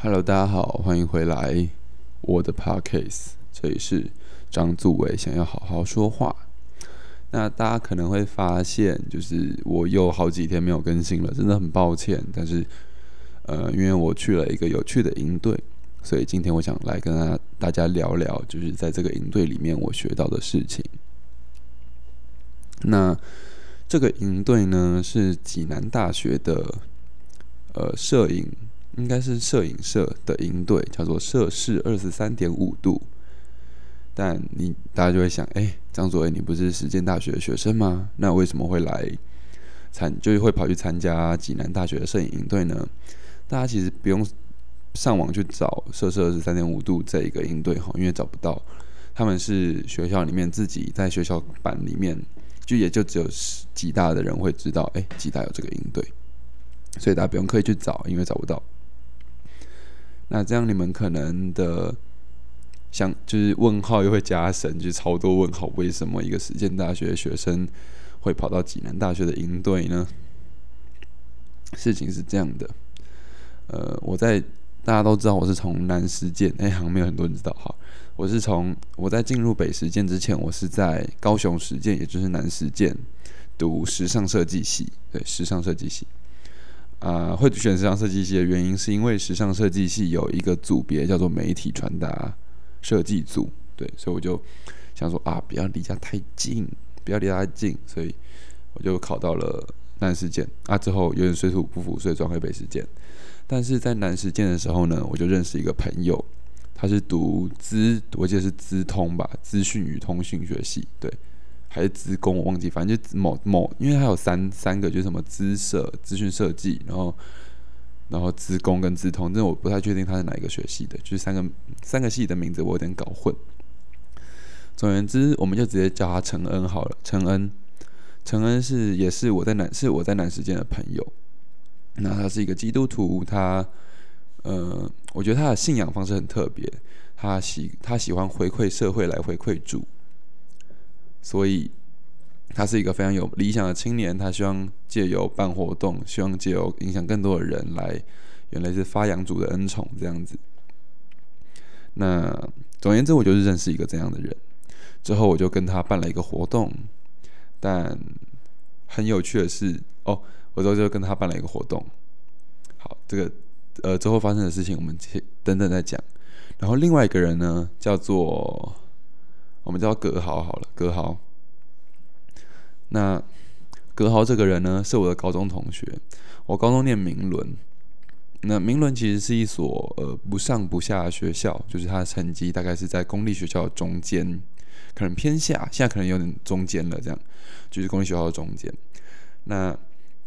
Hello，大家好，欢迎回来我的 Podcast，这里是张祖伟，想要好好说话。那大家可能会发现，就是我有好几天没有更新了，真的很抱歉。但是，呃，因为我去了一个有趣的营队，所以今天我想来跟大家大家聊聊，就是在这个营队里面我学到的事情。那这个营队呢，是济南大学的，呃，摄影应该是摄影社的营队，叫做摄氏二十三点五度。但你大家就会想，哎，张佐伟，你不是实践大学的学生吗？那为什么会来参，就是会跑去参加济南大学的摄影营队呢？大家其实不用上网去找摄氏二十三点五度这一个营队哈，因为找不到。他们是学校里面自己在学校版里面，就也就只有几大的人会知道，哎，几大有这个营队，所以大家不用刻意去找，因为找不到。那这样你们可能的。像就是问号又会加深，就超多问号。为什么一个实践大学的学生会跑到济南大学的营队呢？事情是这样的，呃，我在大家都知道我是从南实践，哎，好像没有很多人知道哈。我是从我在进入北实践之前，我是在高雄实践，也就是南实践读时尚设计系，对，时尚设计系。啊，会选时尚设计系的原因，是因为时尚设计系有一个组别叫做媒体传达。设计组对，所以我就想说啊，不要离家太近，不要离家太近，所以我就考到了南实践啊。之后有点水土不服，所以转回北实践。但是在南实践的时候呢，我就认识一个朋友，他是读资，我记得是资通吧，资讯与通讯学系，对，还是资工，我忘记，反正就某某，因为它有三三个，就是什么资设、资讯设计，然后。然后资工跟资通，但我不太确定他是哪一个学系的，就是三个三个系的名字我有点搞混。总而言之，我们就直接叫他陈恩好了。陈恩，陈恩是也是我在南是我在南时间的朋友。那他是一个基督徒，他呃，我觉得他的信仰方式很特别，他喜他喜欢回馈社会来回馈主，所以。他是一个非常有理想的青年，他希望借由办活动，希望借由影响更多的人来，原来是发扬主的恩宠这样子。那总言之，我就是认识一个这样的人，之后我就跟他办了一个活动。但很有趣的是，哦，我之后就跟他办了一个活动。好，这个呃之后发生的事情，我们等等再讲。然后另外一个人呢，叫做我们叫葛豪好了，葛豪。那葛豪这个人呢，是我的高中同学。我高中念明伦，那明伦其实是一所呃不上不下的学校，就是他的成绩大概是在公立学校的中间，可能偏下，现在可能有点中间了，这样就是公立学校的中间。那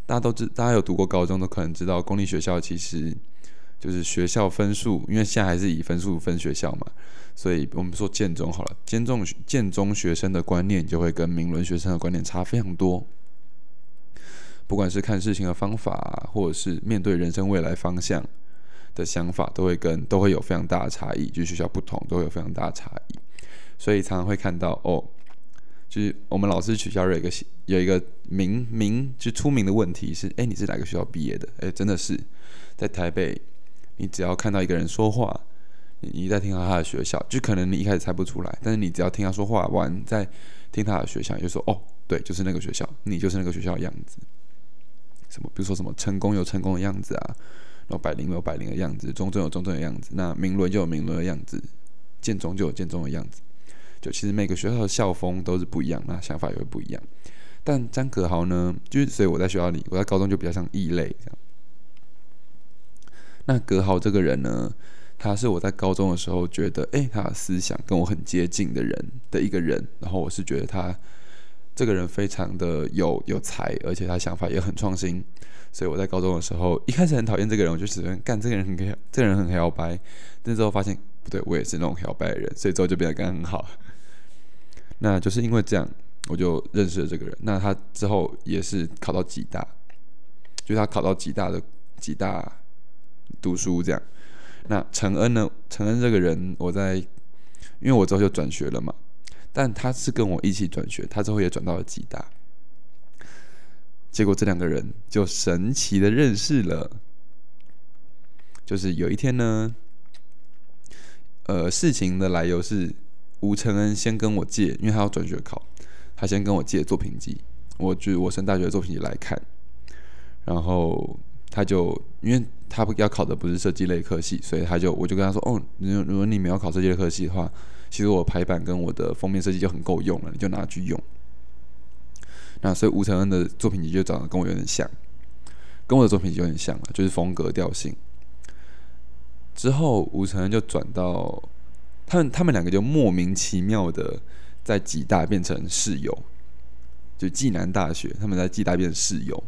大家都知，大家有读过高中都可能知道，公立学校其实就是学校分数，因为现在还是以分数分学校嘛。所以我们说建中好了，建中建中学生的观念就会跟明伦学生的观念差非常多。不管是看事情的方法，或者是面对人生未来方向的想法，都会跟都会有非常大的差异。就学校不同，都会有非常大的差异。所以常常会看到哦，就是我们老师取消有一个有一个名名就出名的问题是：哎，你是哪个学校毕业的？哎，真的是在台北，你只要看到一个人说话。你你在听到他的学校，就可能你一开始猜不出来，但是你只要听他说话完，再听他的学校，就说哦，对，就是那个学校，你就是那个学校的样子。什么，比如说什么成功有成功的样子啊，然后百灵有百灵的样子，中正有中正的样子，那明伦就有明伦的样子，建中就有建中的样子。就其实每个学校的校风都是不一样，那想法也会不一样。但张可豪呢，就是所以我在学校里，我在高中就比较像异类这样。那葛豪这个人呢？他是我在高中的时候觉得，哎，他的思想跟我很接近的人的一个人。然后我是觉得他这个人非常的有有才，而且他想法也很创新。所以我在高中的时候一开始很讨厌这个人，我就只能干这个人很这个人很摇摆。但之后发现不对，我也是那种摇摆的人，所以之后就变得跟他很好。那就是因为这样，我就认识了这个人。那他之后也是考到几大，就他考到几大的几大读书这样。那陈恩呢？陈恩这个人，我在，因为我之后就转学了嘛，但他是跟我一起转学，他之后也转到了吉大，结果这两个人就神奇的认识了，就是有一天呢，呃，事情的来由是吴承恩先跟我借，因为他要转学考，他先跟我借作品集，我就我升大学的作品集来看，然后他就因为他要考的不是设计类科系，所以他就我就跟他说，哦，如如果你没有考设计类科系的话，其实我排版跟我的封面设计就很够用了，你就拿去用。那所以吴承恩的作品集就长得跟我有点像，跟我的作品集有点像了，就是风格调性。之后吴承恩就转到他们，他们两个就莫名其妙的在暨大变成室友，就暨南大学他们在暨大变成室友。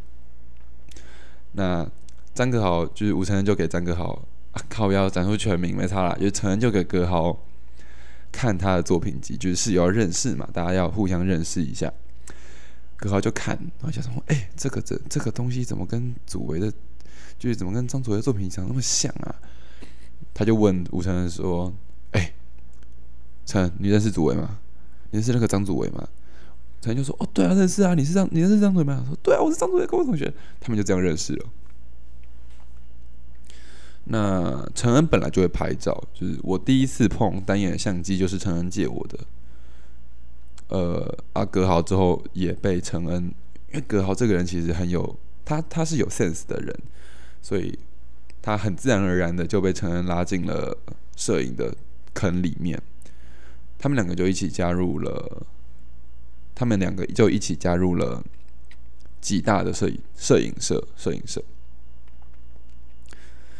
那张哥豪就是吴承恩就给张哥豪靠腰展出全名没差啦，就承恩就给哥豪看他的作品集，就是室友要认识嘛，大家要互相认识一下。格豪就看，然后就说：“哎，这个这这个东西怎么跟祖维的，就是怎么跟张祖维的作品长那么像啊？”他就问吴承恩说：“哎，陈，你认识祖维吗？你认识那个张祖维吗？”陈就说：“哦，对啊，认识啊，你是张，你认识张祖维吗？”说：“对啊，我是张祖维高中同学。”他们就这样认识了。那陈恩本来就会拍照，就是我第一次碰单眼相机，就是陈恩借我的。呃，阿格豪之后也被陈恩，因为格豪这个人其实很有他，他是有 sense 的人，所以他很自然而然的就被陈恩拉进了摄影的坑里面。他们两个就一起加入了，他们两个就一起加入了几大的摄影摄影社摄影社。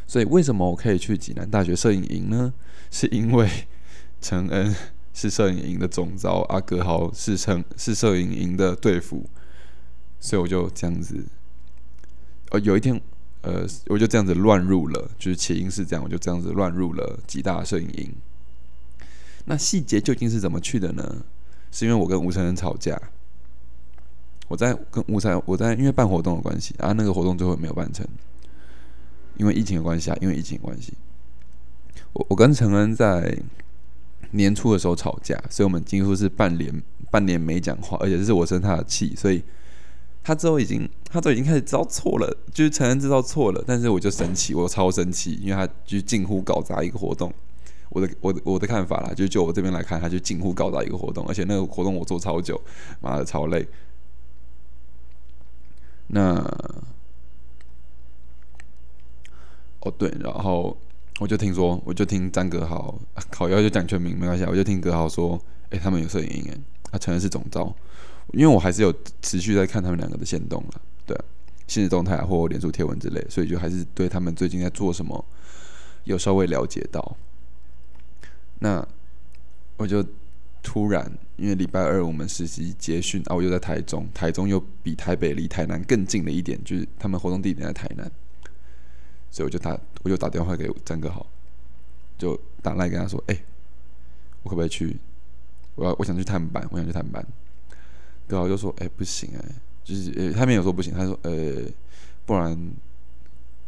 所以为什么我可以去济南大学摄影营呢？是因为 陈恩。是摄影营的总招，阿格豪是成是摄影营的队服，所以我就这样子，呃，有一天，呃，我就这样子乱入了，就是起因是这样，我就这样子乱入了吉大摄影营。那细节究竟是怎么去的呢？是因为我跟吴承恩吵架，我在跟吴承我在因为办活动的关系啊，那个活动最后没有办成，因为疫情的关系啊，因为疫情的关系，我我跟陈恩在。年初的时候吵架，所以我们几乎是半年半年没讲话，而且这是我生他的气，所以他之后已经他都已经开始知道错了，就是陈恩知道错了，但是我就生气，我超生气，因为他就近乎搞砸一个活动。我的我我的看法啦，就就我这边来看，他就近乎搞砸一个活动，而且那个活动我做超久，妈的超累。那哦对，然后。我就听说，我就听张格豪 考要就讲全名没关系，我就听格豪说，哎，他们有摄影营，哎，他承认是总招，因为我还是有持续在看他们两个的线动了，对，现实动态或脸书贴文之类，所以就还是对他们最近在做什么有稍微了解到。那我就突然，因为礼拜二我们实习结训啊，我又在台中，台中又比台北离台南更近了一点，就是他们活动地点在台南。所以我就打，我就打电话给张哥豪，就打来跟他说：“哎，我可不可以去？我要我想去探班，我想去探班。”哥豪就说：“哎，不行哎，就是呃，他没有说不行，他说呃，不然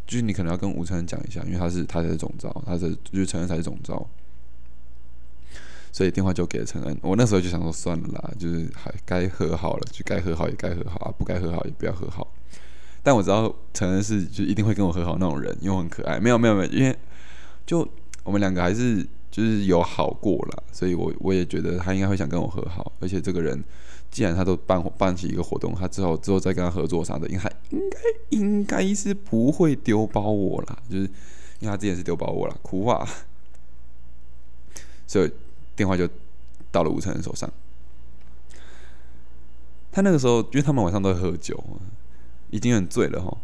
就是你可能要跟吴承恩讲一下，因为他是他才是总招，他是就是承恩才是总招。”所以电话就给了承恩。我那时候就想说算了啦，就是还该和好了，就该和好也该和好啊，不该和好也不要和好。但我知道承恩是就一定会跟我和好那种人，因为很可爱。没有没有没有，因为就我们两个还是就是有好过了，所以我我也觉得他应该会想跟我和好。而且这个人既然他都办办起一个活动，他之后之后再跟他合作啥的，应该应该应该是不会丢包我啦，就是因为他之前是丢包我了，苦话。所以电话就到了吴承恩手上。他那个时候，因为他们晚上都会喝酒。已经很醉了哈，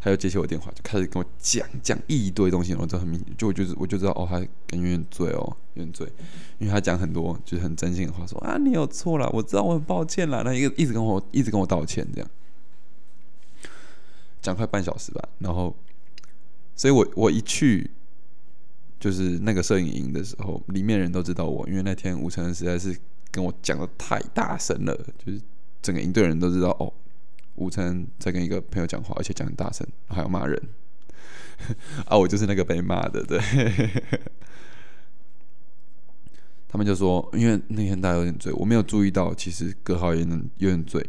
他又接起我电话，就开始跟我讲讲一堆东西，我就很明，就我就是我就知道哦，他感觉有点醉哦，有点醉，因为他讲很多就是很真心的话，说啊你有错了，我知道我很抱歉了，那一个一直跟我一直跟我道歉这样，讲快半小时吧，然后，所以我我一去就是那个摄影营的时候，里面人都知道我，因为那天吴承恩实在是跟我讲的太大声了，就是整个营队人都知道哦。午餐在跟一个朋友讲话，而且讲很大声，还要骂人 啊！我就是那个被骂的，对。他们就说，因为那天大家有点醉，我没有注意到，其实葛浩也能有点醉。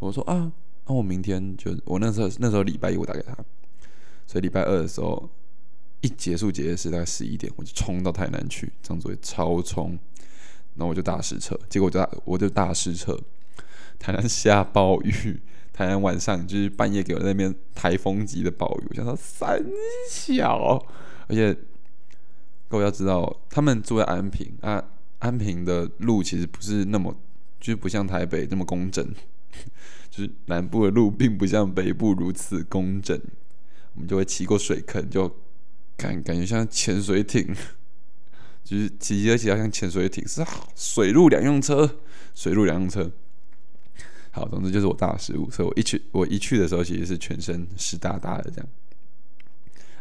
我说啊，那我明天就我那时候那时候礼拜一我打给他，所以礼拜二的时候一结束结业式大概十一点，我就冲到台南去，张作业超冲，然后我就大失车，结果我就大我就大失车，台南下暴雨，台南晚上就是半夜给我那边台风级的暴雨，我想到三小，而且各位要知道，他们住在安平啊，安平的路其实不是那么，就是不像台北那么工整，就是南部的路并不像北部如此工整，我们就会骑过水坑就。感感觉像潜水艇，就是骑车骑到像潜水艇，是水陆两用车，水陆两用车。好，总之就是我大失误，所以我一去我一去的时候，其实是全身湿哒哒的这样。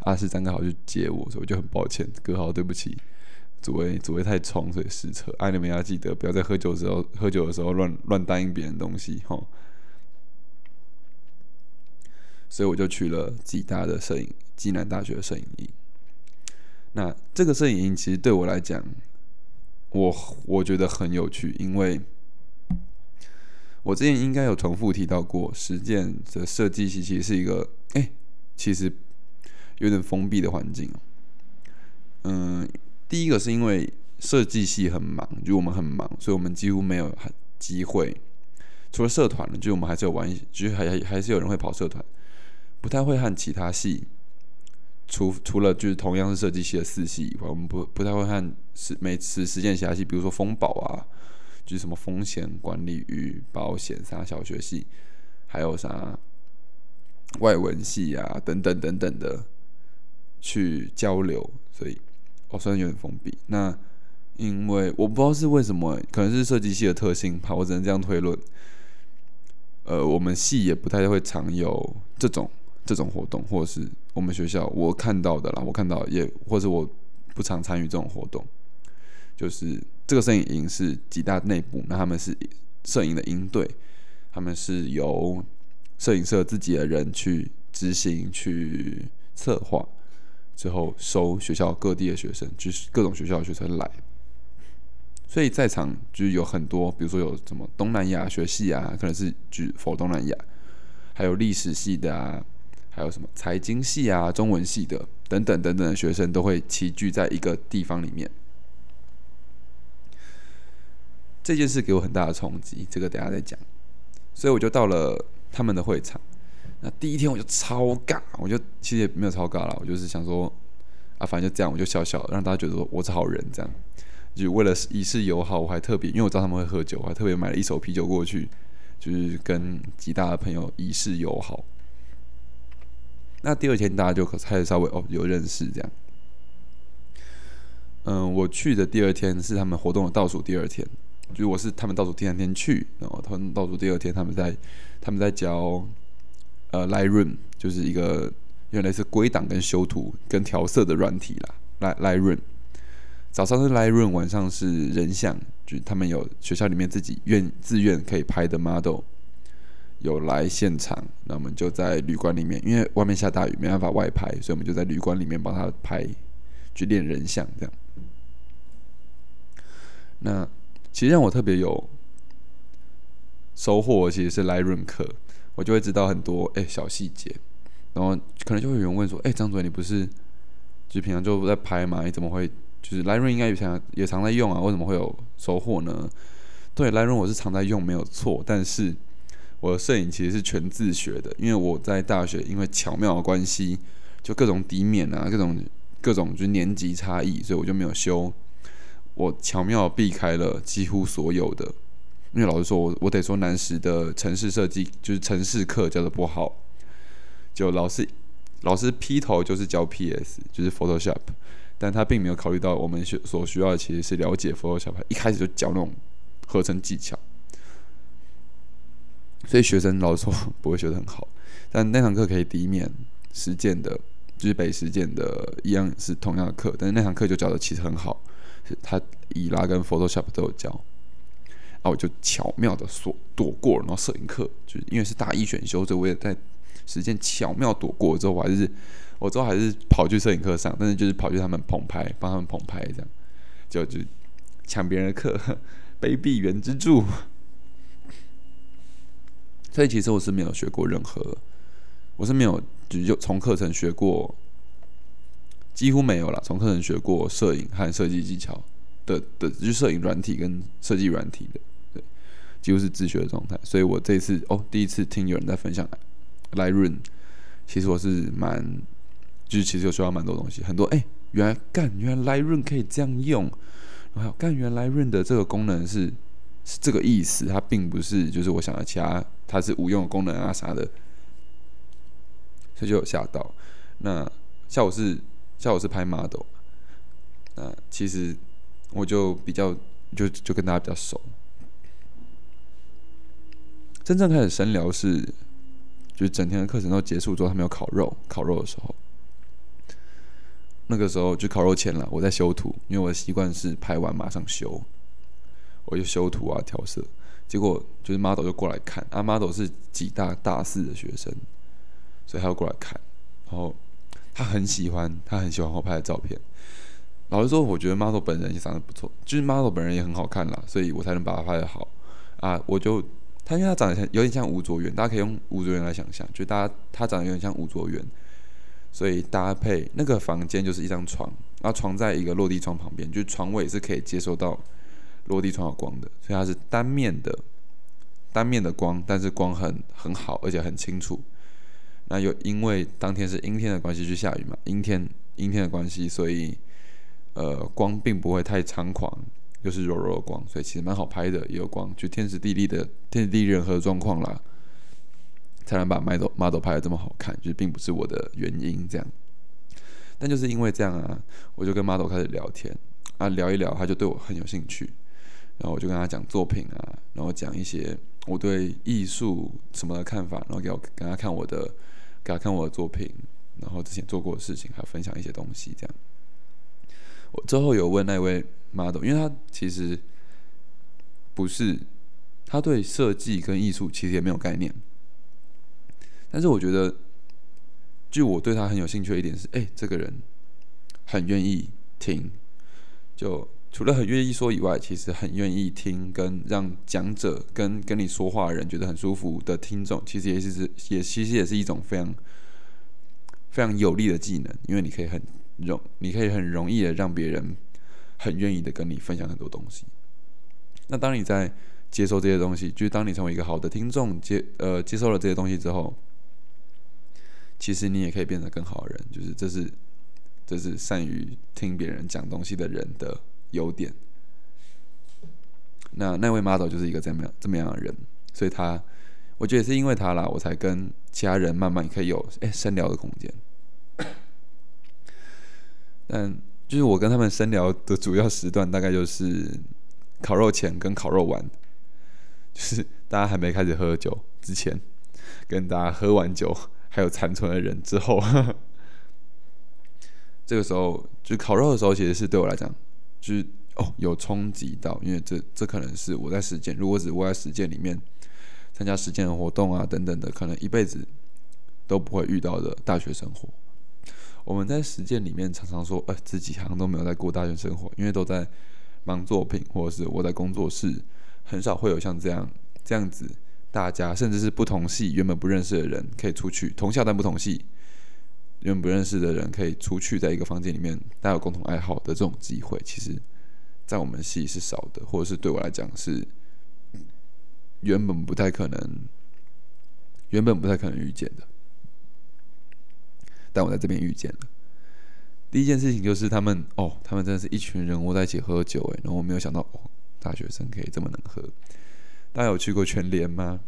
阿四张刚好去接我，所以我就很抱歉，哥好对不起，主位主位太冲，所以失策。爱你们要记得，不要在喝酒的时候喝酒的时候乱乱答应别人东西哈。所以我就去了暨大的摄影，暨南大学的摄影营。那这个摄影营其实对我来讲，我我觉得很有趣，因为我之前应该有重复提到过，实践的设计系其实是一个，哎，其实有点封闭的环境嗯，第一个是因为设计系很忙，就我们很忙，所以我们几乎没有机会，除了社团，就我们还是有玩，就是还还是有人会跑社团，不太会和其他系。除除了就是同样是设计系的四系以外，我们不不太会和实每次实践其他系，比如说风保啊，就什么风险管理与保险啥小学系，还有啥外文系啊等等等等的去交流，所以我虽然有点封闭。那因为我不知道是为什么，可能是设计系的特性吧，我只能这样推论。呃，我们系也不太会常有这种。这种活动，或者是我们学校我看到的啦，我看到也，或者我不常参与这种活动。就是这个摄影营是几大内部，那他们是摄影的营队，他们是由摄影社自己的人去执行、去策划，之后收学校各地的学生，就是各种学校的学生来。所以在场就是有很多，比如说有什么东南亚学系啊，可能是举否东南亚，还有历史系的啊。还有什么财经系啊、中文系的等等等等的学生都会齐聚在一个地方里面。这件事给我很大的冲击，这个等下再讲。所以我就到了他们的会场。那第一天我就超尬，我就其实也没有超尬了，我就是想说啊，反正就这样，我就笑笑，让大家觉得说我是好人，这样。就为了以示友好，我还特别因为我知道他们会喝酒，我还特别买了一手啤酒过去，就是跟几大的朋友以示友好。那第二天大家就开始稍微哦有认识这样，嗯，我去的第二天是他们活动的倒数第二天，就我是他们倒数第三天去，然后他们倒数第二天他们在他们在教呃 Lightroom，就是一个原来是归档跟修图跟调色的软体啦，Light Lightroom，早上是 Lightroom，晚上是人像，就他们有学校里面自己愿自愿可以拍的 model。有来现场，那我们就在旅馆里面，因为外面下大雨，没办法外拍，所以我们就在旅馆里面帮他拍，去练人像这样。那其实让我特别有收获，其实是来润课，我就会知道很多哎小细节，然后可能就会有人问说：“哎，张主任，你不是就平常就在拍吗？你怎么会就是来润应该也常也常在用啊？为什么会有收获呢？”对，来润我是常在用，没有错，但是。我的摄影其实是全自学的，因为我在大学因为巧妙的关系，就各种底面啊，各种各种就是年级差异，所以我就没有修。我巧妙避开了几乎所有的，因为老师说，我我得说南师的城市设计就是城市课教的不好，就老师老师劈头就是教 PS，就是 Photoshop，但他并没有考虑到我们学所需要的其实是了解 Photoshop，一开始就教那种合成技巧。所以学生老师说不会学得很好，但那堂课可以抵免实践的，就是北实践的一样是同样的课，但是那堂课就教的其实很好，他伊拉跟 Photoshop 都有教，然后我就巧妙的躲躲过，然后摄影课就因为是大一选修，所以我也在实践巧妙躲过之后，我还是我之后还是跑去摄影课上，但是就是跑去他们捧拍，帮他们捧拍这样，就就抢别人的课，卑鄙原之助。所以其实我是没有学过任何，我是没有就从课程学过几乎没有了。从课程学过摄影和设计技巧的的，就摄影软体跟设计软体的，对，几乎是自学的状态。所以我这次哦，第一次听有人在分享 Lightroom，其实我是蛮，就是其实有学到蛮多东西，很多哎，原来干，原来 Lightroom 可以这样用，然后干，原来 Lightroom 的这个功能是是这个意思，它并不是就是我想的其他，它是无用的功能啊啥的。所以就有吓到。那下午是下午是拍 model，那其实我就比较就就跟大家比较熟。真正开始深聊是，就是整天的课程都结束之后，他们要烤肉，烤肉的时候，那个时候就烤肉前了，我在修图，因为我的习惯是拍完马上修，我就修图啊调色。结果就是 model 就过来看，啊 model 是几大大四的学生。所以他要过来看，然后他很喜欢，他很喜欢我拍的照片。老实说，我觉得 model 本人也长得不错，就是 model 本人也很好看啦，所以我才能把他拍的好啊。我就他因为他长得像有点像吴卓源，大家可以用吴卓源来想象，就大家他长得有点像吴卓源，所以搭配那个房间就是一张床，然后床在一个落地窗旁边，就是床尾是可以接收到落地窗的光的，所以它是单面的单面的光，但是光很很好，而且很清楚。那又因为当天是阴天的关系，就下雨嘛。阴天，阴天的关系，所以呃，光并不会太猖狂，又是柔柔的光，所以其实蛮好拍的，也有光，就天时地利的天时地利人和的状况啦，才能把 model model 拍的这么好看，就并不是我的原因这样。但就是因为这样啊，我就跟 model 开始聊天啊，聊一聊，他就对我很有兴趣，然后我就跟他讲作品啊，然后讲一些我对艺术什么的看法，然后给我跟他看我的。给他看我的作品，然后之前做过的事情，还有分享一些东西，这样。我之后有问那位 model，因为他其实不是，他对设计跟艺术其实也没有概念。但是我觉得，就我对他很有兴趣的一点是，哎，这个人很愿意听，就。除了很愿意说以外，其实很愿意听，跟让讲者跟跟你说话的人觉得很舒服的听众，其实也是也其实也是一种非常非常有利的技能，因为你可以很容，你可以很容易的让别人很愿意的跟你分享很多东西。那当你在接受这些东西，就是当你成为一个好的听众，接呃接受了这些东西之后，其实你也可以变得更好的人，就是这是这是善于听别人讲东西的人的。优点，那那位 model 就是一个这么样这么样的人，所以他，我觉得也是因为他啦，我才跟其他人慢慢可以有哎深聊的空间。但就是我跟他们深聊的主要时段，大概就是烤肉前跟烤肉完，就是大家还没开始喝酒之前，跟大家喝完酒还有残存的人之后，这个时候就烤肉的时候，其实是对我来讲。就是哦，有冲击到，因为这这可能是我在实践，如果只窝在实践里面参加实践的活动啊等等的，可能一辈子都不会遇到的大学生活。我们在实践里面常常说，呃，自己好像都没有在过大学生活，因为都在忙作品，或者是我在工作室，很少会有像这样这样子，大家甚至是不同系原本不认识的人可以出去，同校但不同系。原本不认识的人可以出去，在一个房间里面，大家有共同爱好的这种机会，其实，在我们系是少的，或者是对我来讲是原本不太可能，原本不太可能遇见的。但我在这边遇见了。第一件事情就是他们哦，他们真的是一群人窝在一起喝酒诶，然后我没有想到哦，大学生可以这么能喝。大家有去过全联吗？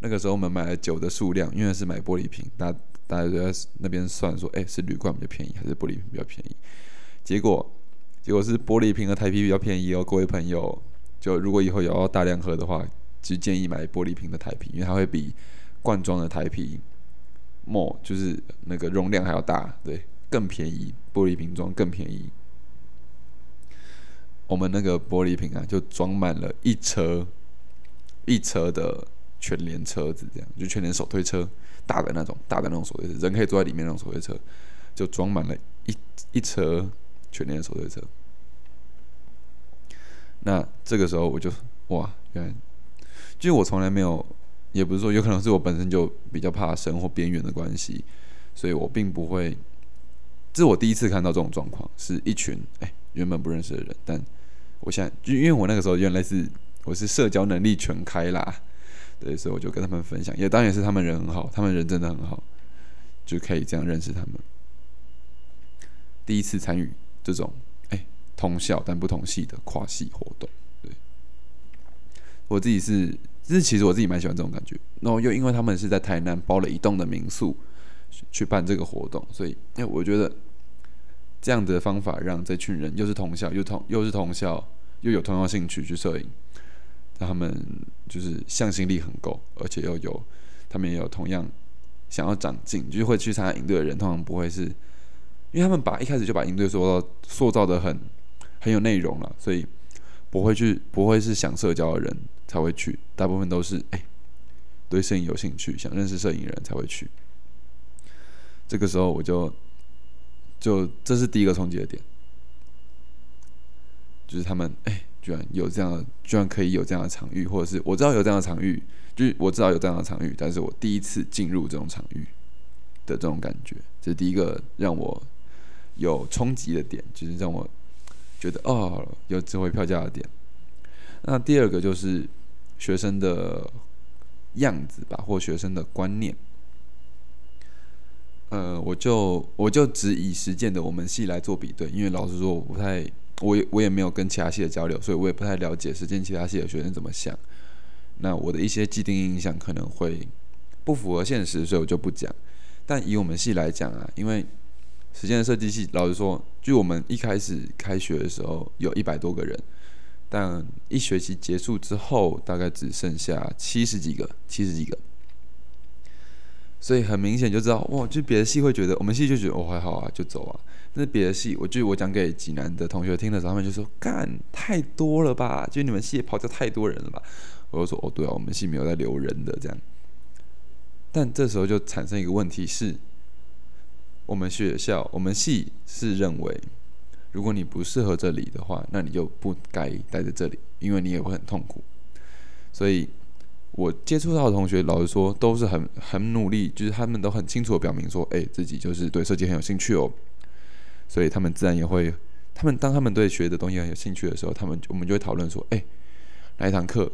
那个时候我们买了酒的数量，因为是买玻璃瓶，大。大家都在那边算说，哎，是铝罐比较便宜，还是玻璃瓶比较便宜？结果，结果是玻璃瓶和台啤比较便宜哦。各位朋友，就如果以后有要大量喝的话，就建议买玻璃瓶的台啤，因为它会比罐装的台啤，more 就是那个容量还要大，对，更便宜。玻璃瓶装更便宜。我们那个玻璃瓶啊，就装满了一车一车的全联车子，这样就全联手推车。大的那种，大的那种手推车，人可以坐在里面那种手推车，就装满了一一车全年的手推车。那这个时候我就哇，原来，就是我从来没有，也不是说有可能是我本身就比较怕生或边缘的关系，所以我并不会这是我第一次看到这种状况，是一群哎原本不认识的人，但我现在就因为我那个时候原来是我是社交能力全开啦，对，所以我就跟他们分享，也当然是他们人很好，他们人真的很好，就可以这样认识他们。第一次参与这种哎同校但不同系的跨系活动，对，我自己是，就是其实我自己蛮喜欢这种感觉。然后又因为他们是在台南包了一栋的民宿去办这个活动，所以因为我觉得这样的方法让这群人又是同校又同又是同校又有同样兴趣去摄影，他们就是向心力很够，而且又有他们也有同样想要长进，就是会去参加营队的人，通常不会是。因为他们把一开始就把营队塑造塑造的很很有内容了，所以不会去不会是想社交的人才会去，大部分都是哎对摄影有兴趣、想认识摄影人才会去。这个时候我就就这是第一个冲击的点，就是他们哎居然有这样，居然可以有这样的场域，或者是我知道有这样的场域，就是我知道有这样的场域，但是我第一次进入这种场域的这种感觉，这是第一个让我。有冲击的点，就是让我觉得哦，有值回票价的点。那第二个就是学生的样子吧，或学生的观念。呃，我就我就只以实践的我们系来做比对，因为老实说，我不太，我也我也没有跟其他系的交流，所以我也不太了解实践其他系的学生怎么想。那我的一些既定印象可能会不符合现实，所以我就不讲。但以我们系来讲啊，因为实践设计系，老实说，据我们一开始开学的时候有一百多个人，但一学期结束之后，大概只剩下七十几个，七十几个。所以很明显就知道，哇，就别的系会觉得，我们系就觉得哦还好啊，就走啊。那别的系，我就我讲给济南的同学听的时候，他们就说干太多了吧，就你们系跑掉太多人了吧。我就说哦对啊，我们系没有在留人的这样。但这时候就产生一个问题是。我们学校，我们系是认为，如果你不适合这里的话，那你就不该待在这里，因为你也会很痛苦。所以，我接触到的同学，老实说，都是很很努力，就是他们都很清楚的表明说，哎，自己就是对设计很有兴趣哦。所以他们自然也会，他们当他们对学的东西很有兴趣的时候，他们我们就会讨论说，哎，哪一堂课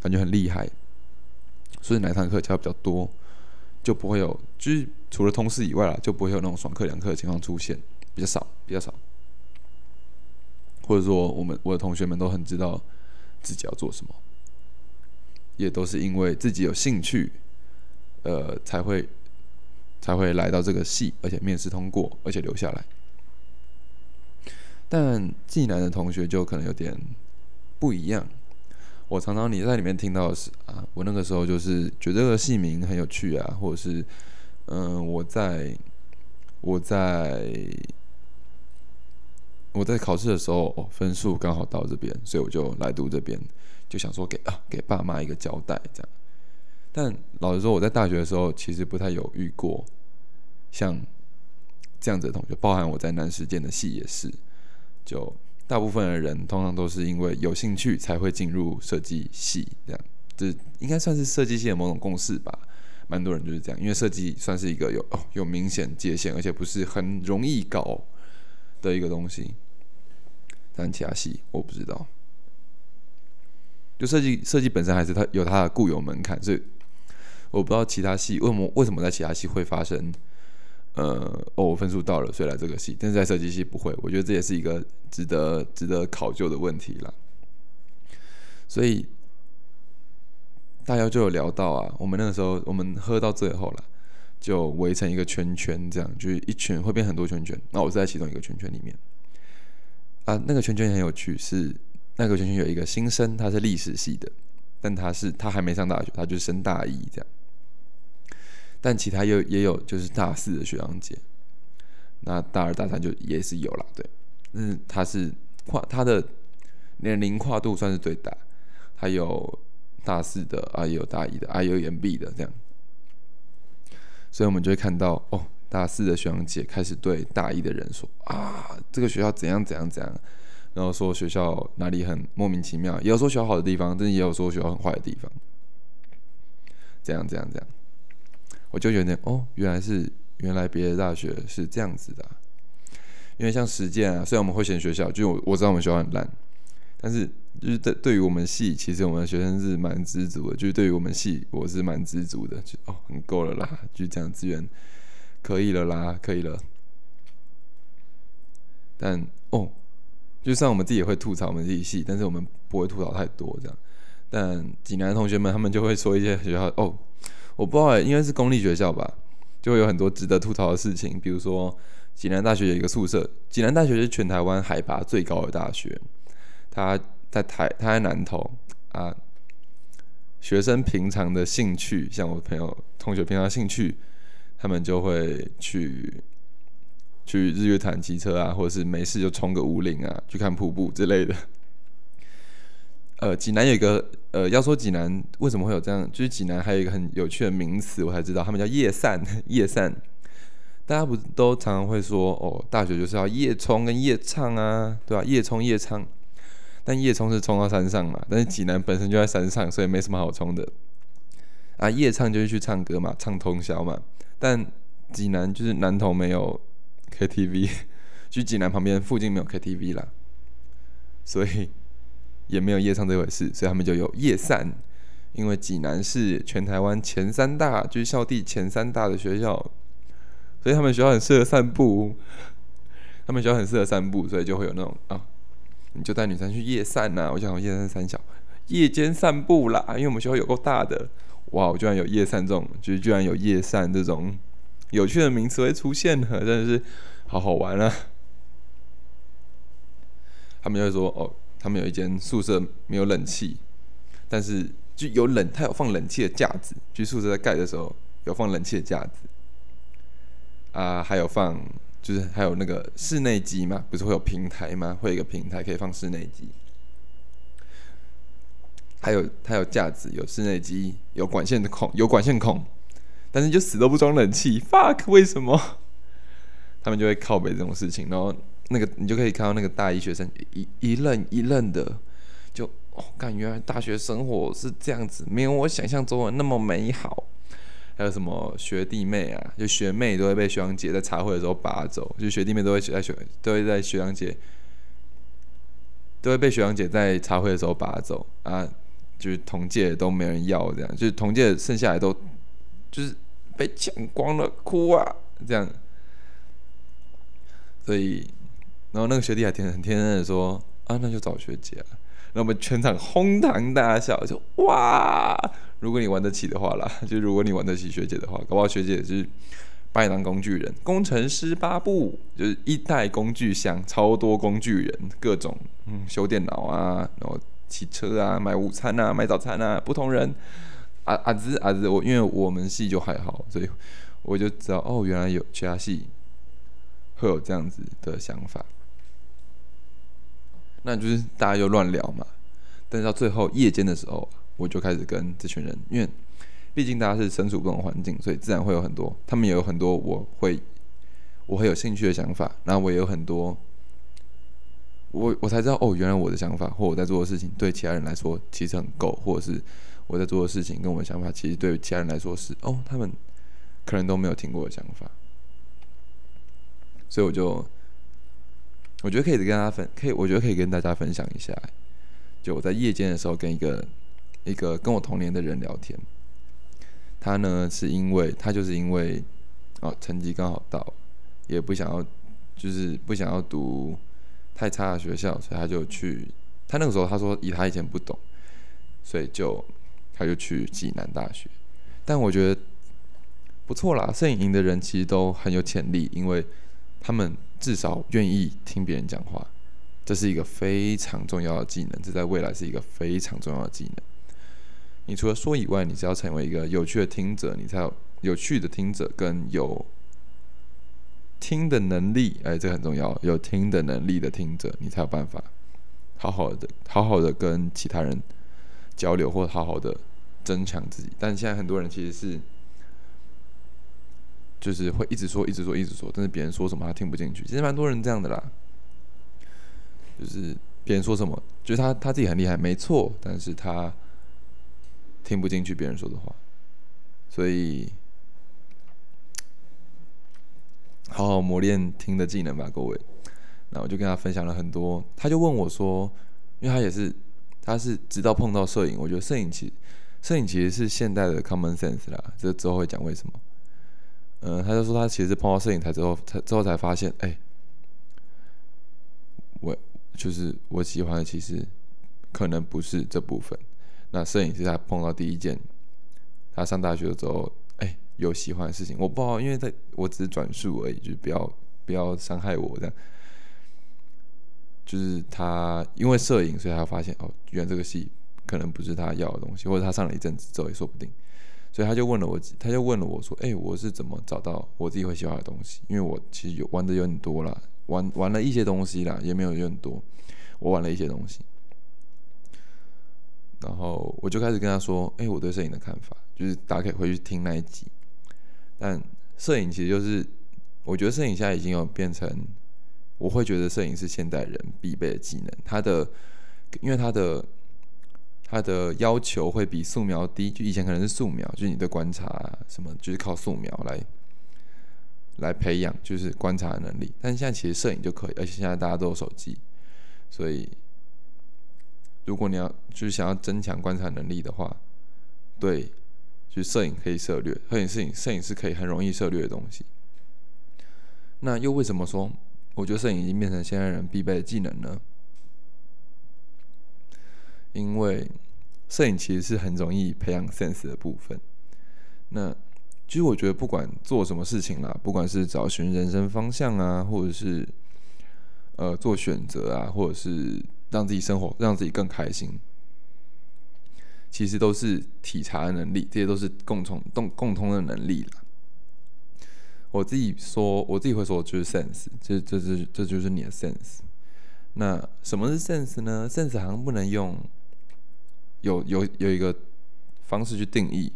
感觉很厉害，所以哪一堂课教的比较多。就不会有，就是除了通识以外啦，就不会有那种爽课两课的情况出现，比较少，比较少。或者说，我们我的同学们都很知道自己要做什么，也都是因为自己有兴趣，呃，才会才会来到这个系，而且面试通过，而且留下来。但济南的同学就可能有点不一样。我常常你在里面听到的是啊，我那个时候就是觉得这个戏名很有趣啊，或者是嗯，我在我在我在考试的时候，分数刚好到这边，所以我就来读这边，就想说给啊给爸妈一个交代这样。但老实说，我在大学的时候其实不太有遇过像这样子的同学，包含我在南实践的系也是就。大部分的人通常都是因为有兴趣才会进入设计系，这样这应该算是设计系的某种共识吧。蛮多人就是这样，因为设计算是一个有哦有明显界限，而且不是很容易搞的一个东西。但其他系我不知道，就设计设计本身还是它有它的固有门槛，所以我不知道其他系为什么为什么在其他系会发生。呃，哦，我分数到了，所以来这个系，但是在设计系不会。我觉得这也是一个值得值得考究的问题了。所以大家就有聊到啊，我们那个时候我们喝到最后了，就围成一个圈圈，这样就是一圈会变很多圈圈。那我是在其中一个圈圈里面啊，那个圈圈很有趣，是那个圈圈有一个新生，他是历史系的，但他是他还没上大学，他就升大一这样。但其他又也有，就是大四的学长姐，那大二大三就也是有了，对，嗯，他是跨他的年龄跨度算是最大，还有大四的啊，也有大一的啊，也有延毕的这样，所以我们就会看到哦，大四的学长姐开始对大一的人说啊，这个学校怎样怎样怎样，然后说学校哪里很莫名其妙，也有说学校好的地方，但是也有说学校很坏的地方，这样这样这样。我就有点哦，原来是原来别的大学是这样子的，因为像实践啊，虽然我们会选学校，就我我知道我们学校很烂，但是就是对对于我们系，其实我们的学生是蛮知足的。就是对于我们系，我是蛮知足的，就哦，很够了啦，就这样资源可以了啦，可以了。但哦，就算我们自己也会吐槽我们自己系，但是我们不会吐槽太多这样。但济南的同学们他们就会说一些学校哦，我不知道，应该是公立学校吧，就会有很多值得吐槽的事情，比如说。济南大学有一个宿舍，济南大学是全台湾海拔最高的大学，它在台，它在南投啊。学生平常的兴趣，像我朋友同学平常兴趣，他们就会去去日月潭骑车啊，或者是没事就冲个五岭啊，去看瀑布之类的。呃，济南有一个呃，要说济南为什么会有这样，就是济南还有一个很有趣的名词，我才知道，他们叫夜散，夜散。大家不都常常会说哦，大学就是要夜冲跟夜唱啊，对吧？夜冲夜唱，但夜冲是冲到山上嘛，但是济南本身就在山上，所以没什么好冲的。啊，夜唱就是去唱歌嘛，唱通宵嘛。但济南就是南投没有 KTV，就 济南旁边附近没有 KTV 啦，所以也没有夜唱这回事，所以他们就有夜散。因为济南是全台湾前三大，就是校地前三大的学校。所以他们学校很适合散步，他们学校很适合散步，所以就会有那种啊，你就带女生去夜散呐。我想夜散三小，夜间散步啦，因为我们学校有够大的，哇，我居然有夜散这种，就是居然有夜散这种有趣的名词会出现了，真的是好好玩啊！他们就会说哦，他们有一间宿舍没有冷气，但是就有冷，他有放冷气的架子，就宿舍在盖的时候有放冷气的架子。啊，还有放，就是还有那个室内机嘛，不是会有平台吗？会有一个平台可以放室内机，还有它有架子，有室内机，有管线的孔，有管线孔，但是就死都不装冷气，fuck，为什么？他们就会靠北这种事情，然后那个你就可以看到那个大一学生一一愣一愣的，就哦，感原来大学生活是这样子，没有我想象中的那么美好。还有什么学弟妹啊？就学妹都会被学长姐在茶会的时候拔走，就学弟妹都会在学都会在学长姐都会被学长姐在茶会的时候拔走啊！就是同届都没人要这样，就是同届剩下来都就是被抢光了，哭啊这样。所以，然后那个学弟还天很天真的说啊，那就找学姐啊。那我们全场哄堂大笑，就哇！如果你玩得起的话啦，就如果你玩得起学姐的话，搞不好学姐是把你当工具人。工程师八部就是一代工具箱，超多工具人，各种嗯修电脑啊，然后骑车啊，买午餐啊，买早餐啊，不同人。阿阿子阿子，我因为我们系就还好，所以我就知道哦，原来有其他系会有这样子的想法。那就是大家就乱聊嘛，但是到最后夜间的时候，我就开始跟这群人，因为毕竟大家是身处不同环境，所以自然会有很多，他们也有很多我会我会有兴趣的想法，然后我也有很多，我我才知道哦，原来我的想法或我在做的事情对其他人来说其实很够，或者是我在做的事情跟我的想法其实对其他人来说是哦，他们可能都没有听过的想法，所以我就。我觉得可以跟大家分，可以，我觉得可以跟大家分享一下。就我在夜间的时候，跟一个一个跟我同年的人聊天，他呢是因为他就是因为哦成绩刚好到，也不想要就是不想要读太差的学校，所以他就去。他那个时候他说以他以前不懂，所以就他就去济南大学。但我觉得不错啦，摄影营的人其实都很有潜力，因为他们。至少愿意听别人讲话，这是一个非常重要的技能。这在未来是一个非常重要的技能。你除了说以外，你是要成为一个有趣的听者，你才有有趣的听者跟有听的能力。哎，这个很重要，有听的能力的听者，你才有办法好好的、好好的跟其他人交流，或好好的增强自己。但现在很多人其实是。就是会一直说，一直说，一直说，但是别人说什么他听不进去。其实蛮多人这样的啦，就是别人说什么，就是他他自己很厉害，没错，但是他听不进去别人说的话。所以，好好磨练听的技能吧，各位。那我就跟他分享了很多，他就问我说，因为他也是，他是直到碰到摄影，我觉得摄影其实摄影其实是现代的 common sense 啦，这之后会讲为什么。嗯，他就说他其实碰到摄影才之后，才之后才发现，哎，我就是我喜欢的，其实可能不是这部分。那摄影是他碰到第一件，他上大学的时候，哎，有喜欢的事情，我不知道，因为在我只是转述而已，就不要不要伤害我这样。就是他因为摄影，所以他发现哦，原来这个戏可能不是他要的东西，或者他上了一阵子之后也说不定。所以他就问了我，他就问了我说：“哎，我是怎么找到我自己会喜欢的东西？因为我其实有玩的有很多啦，玩玩了一些东西啦，也没有有很多，我玩了一些东西。然后我就开始跟他说：，哎，我对摄影的看法，就是大家可以回去听那一集。但摄影其实就是，我觉得摄影现在已经有变成，我会觉得摄影是现代人必备的技能。它的，因为它的。它的要求会比素描低，就以前可能是素描，就是你的观察什么，就是靠素描来来培养，就是观察能力。但现在其实摄影就可以，而且现在大家都有手机，所以如果你要就是想要增强观察能力的话，对，就是摄影可以涉略，摄影摄影摄影是可以很容易涉略的东西。那又为什么说我觉得摄影已经变成现代人必备的技能呢？因为摄影其实是很容易培养 sense 的部分。那其实我觉得，不管做什么事情啦，不管是找寻人生方向啊，或者是呃做选择啊，或者是让自己生活让自己更开心，其实都是体察的能力，这些都是共同共共通的能力啦。我自己说，我自己会说，就是 sense，这这这这就是你的 sense。那什么是 sense 呢？sense 好像不能用。有有有一个方式去定义，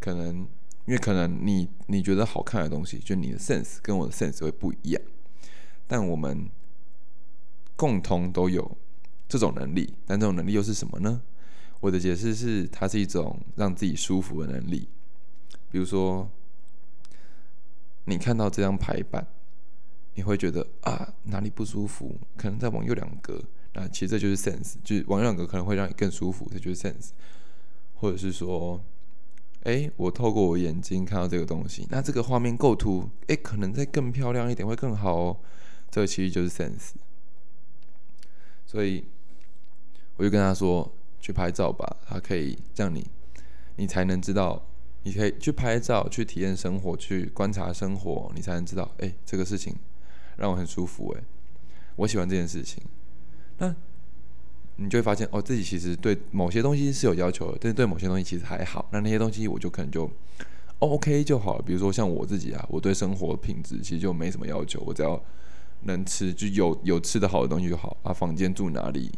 可能因为可能你你觉得好看的东西，就你的 sense 跟我的 sense 会不一样，但我们共同都有这种能力，但这种能力又是什么呢？我的解释是，它是一种让自己舒服的能力。比如说，你看到这张排版，你会觉得啊哪里不舒服，可能再往右两格。啊，其实这就是 sense，就是往两个可能会让你更舒服，这就是 sense，或者是说，哎，我透过我眼睛看到这个东西，那这个画面构图，哎，可能再更漂亮一点会更好哦，这个其实就是 sense。所以我就跟他说，去拍照吧，它可以让你，你才能知道，你可以去拍照，去体验生活，去观察生活，你才能知道，哎，这个事情让我很舒服，哎，我喜欢这件事情。那你就会发现哦，自己其实对某些东西是有要求的，但是对某些东西其实还好。那那些东西我就可能就 OK 就好了。比如说像我自己啊，我对生活品质其实就没什么要求，我只要能吃，就有有吃的好的东西就好。啊，房间住哪里，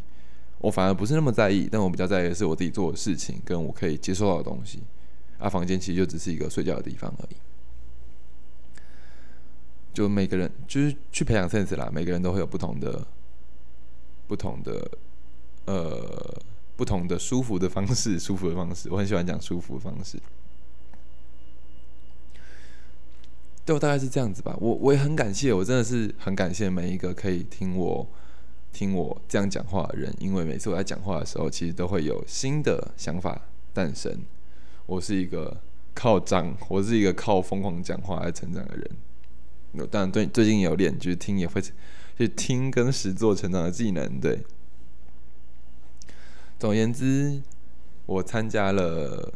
我反而不是那么在意。但我比较在意的是我自己做的事情，跟我可以接受到的东西。啊，房间其实就只是一个睡觉的地方而已。就每个人就是去培养 sense 啦，每个人都会有不同的。不同的，呃，不同的舒服的方式，舒服的方式，我很喜欢讲舒服的方式。对我大概是这样子吧。我我也很感谢，我真的是很感谢每一个可以听我听我这样讲话的人，因为每次我在讲话的时候，其实都会有新的想法诞生。我是一个靠讲，我是一个靠疯狂讲话来成长的人。当然，最最近有练，就是听也会。去听跟实做成长的技能，对。总而言之，我参加了，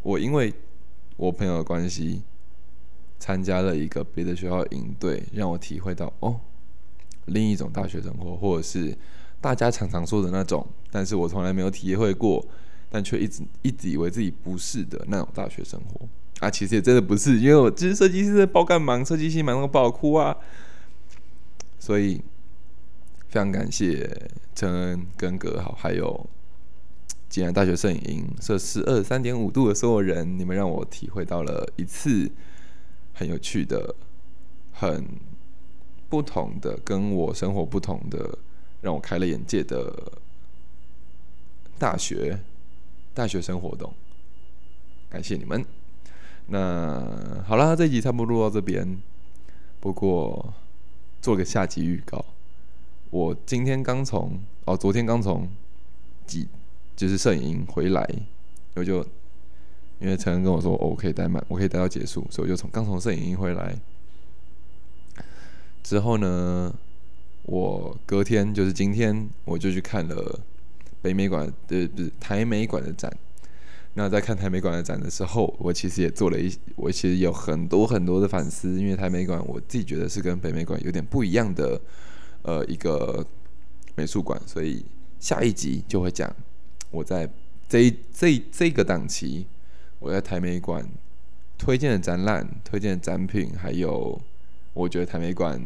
我因为我朋友的关系，参加了一个别的学校营队，让我体会到哦，另一种大学生活，或者是大家常常说的那种，但是我从来没有体会过，但却一直一直以为自己不是的那种大学生活啊，其实也真的不是，因为我其实设计师包干忙，设计师忙到爆哭啊。所以，非常感谢陈恩跟葛好，还有济南大学摄影营摄氏二三点五度的所有人，你们让我体会到了一次很有趣的、很不同的、跟我生活不同的、让我开了眼界的大学大学生活动。感谢你们。那好啦，这集差不多录到这边。不过。做个下集预告。我今天刚从哦，昨天刚从几就是摄影营回来，我就因为陈恩跟我说，我可以待满，我可以待到结束，所以我就从刚从摄影营回来。之后呢，我隔天就是今天，我就去看了北美馆的不是台美馆的展。那在看台美馆的展的时候，我其实也做了一，我其实有很多很多的反思，因为台美馆我自己觉得是跟北美馆有点不一样的。呃，一个美术馆，所以下一集就会讲我在这一这这个档期，我在台美馆推荐的展览、推荐的展品，还有我觉得台美馆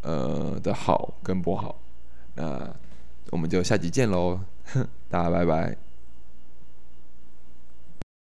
呃的好跟不好。那我们就下集见喽，大家拜拜。